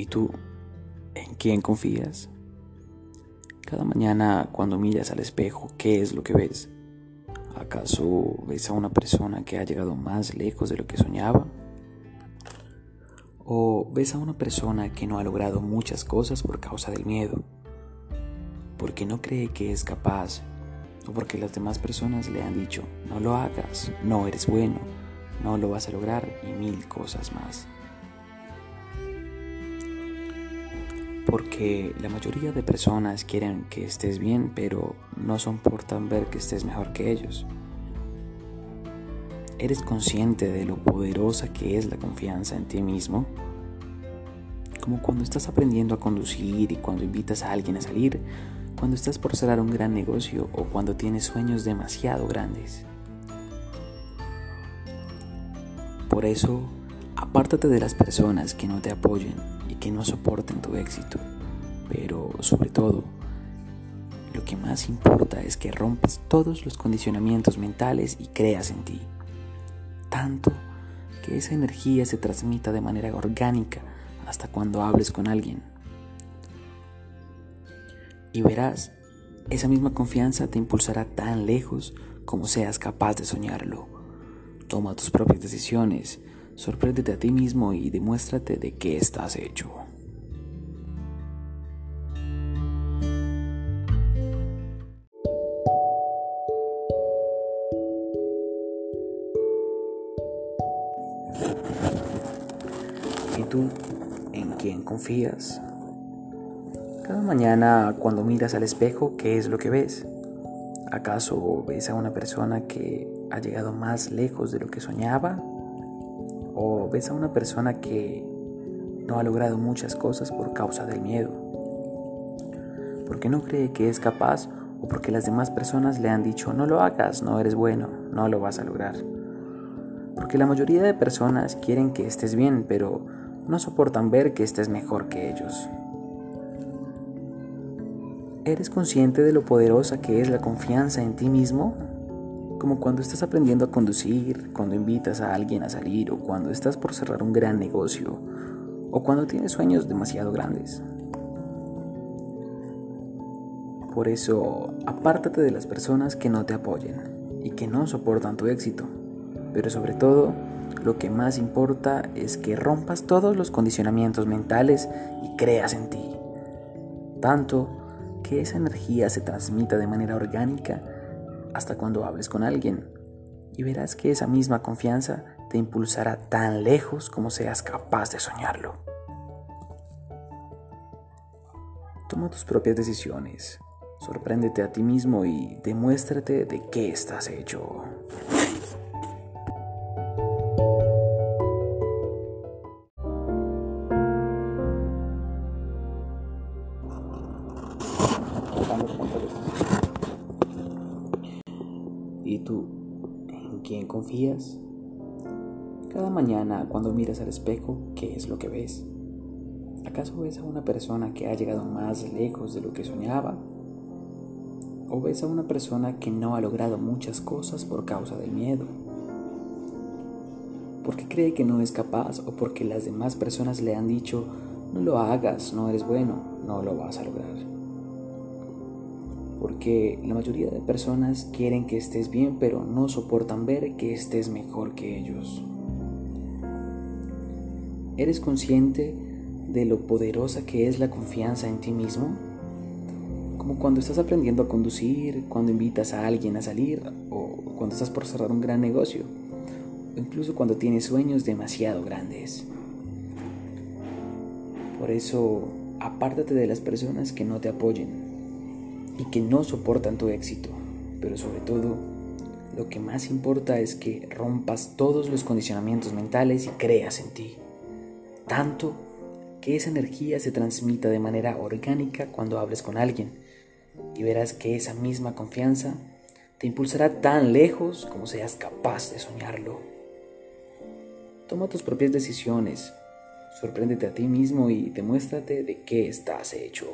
¿Y tú? ¿En quién confías? Cada mañana cuando miras al espejo, ¿qué es lo que ves? ¿Acaso ves a una persona que ha llegado más lejos de lo que soñaba? ¿O ves a una persona que no ha logrado muchas cosas por causa del miedo? Porque no cree que es capaz o porque las demás personas le han dicho, no lo hagas, no eres bueno, no lo vas a lograr y mil cosas más. Porque la mayoría de personas quieren que estés bien, pero no soportan ver que estés mejor que ellos. ¿Eres consciente de lo poderosa que es la confianza en ti mismo? Como cuando estás aprendiendo a conducir y cuando invitas a alguien a salir, cuando estás por cerrar un gran negocio o cuando tienes sueños demasiado grandes. Por eso, apártate de las personas que no te apoyen que no soporten tu éxito. Pero sobre todo, lo que más importa es que rompas todos los condicionamientos mentales y creas en ti. Tanto que esa energía se transmita de manera orgánica hasta cuando hables con alguien. Y verás, esa misma confianza te impulsará tan lejos como seas capaz de soñarlo. Toma tus propias decisiones, Sorpréndete a ti mismo y demuéstrate de qué estás hecho. ¿Y tú en quién confías? Cada mañana cuando miras al espejo, ¿qué es lo que ves? ¿Acaso ves a una persona que ha llegado más lejos de lo que soñaba? O ves a una persona que no ha logrado muchas cosas por causa del miedo. Porque no cree que es capaz o porque las demás personas le han dicho no lo hagas, no eres bueno, no lo vas a lograr. Porque la mayoría de personas quieren que estés bien, pero no soportan ver que estés mejor que ellos. ¿Eres consciente de lo poderosa que es la confianza en ti mismo? Como cuando estás aprendiendo a conducir, cuando invitas a alguien a salir o cuando estás por cerrar un gran negocio o cuando tienes sueños demasiado grandes. Por eso, apártate de las personas que no te apoyen y que no soportan tu éxito. Pero sobre todo, lo que más importa es que rompas todos los condicionamientos mentales y creas en ti. Tanto que esa energía se transmita de manera orgánica hasta cuando hables con alguien y verás que esa misma confianza te impulsará tan lejos como seas capaz de soñarlo. Toma tus propias decisiones, sorpréndete a ti mismo y demuéstrate de qué estás hecho. ¿Y tú, en quién confías? Cada mañana cuando miras al espejo, ¿qué es lo que ves? ¿Acaso ves a una persona que ha llegado más lejos de lo que soñaba? ¿O ves a una persona que no ha logrado muchas cosas por causa del miedo? Porque cree que no es capaz o porque las demás personas le han dicho, no lo hagas, no eres bueno, no lo vas a lograr porque la mayoría de personas quieren que estés bien, pero no soportan ver que estés mejor que ellos. ¿Eres consciente de lo poderosa que es la confianza en ti mismo? Como cuando estás aprendiendo a conducir, cuando invitas a alguien a salir o cuando estás por cerrar un gran negocio, o incluso cuando tienes sueños demasiado grandes. Por eso, apártate de las personas que no te apoyen, y que no soportan tu éxito. Pero sobre todo, lo que más importa es que rompas todos los condicionamientos mentales y creas en ti. Tanto que esa energía se transmita de manera orgánica cuando hables con alguien y verás que esa misma confianza te impulsará tan lejos como seas capaz de soñarlo. Toma tus propias decisiones, sorpréndete a ti mismo y demuéstrate de qué estás hecho.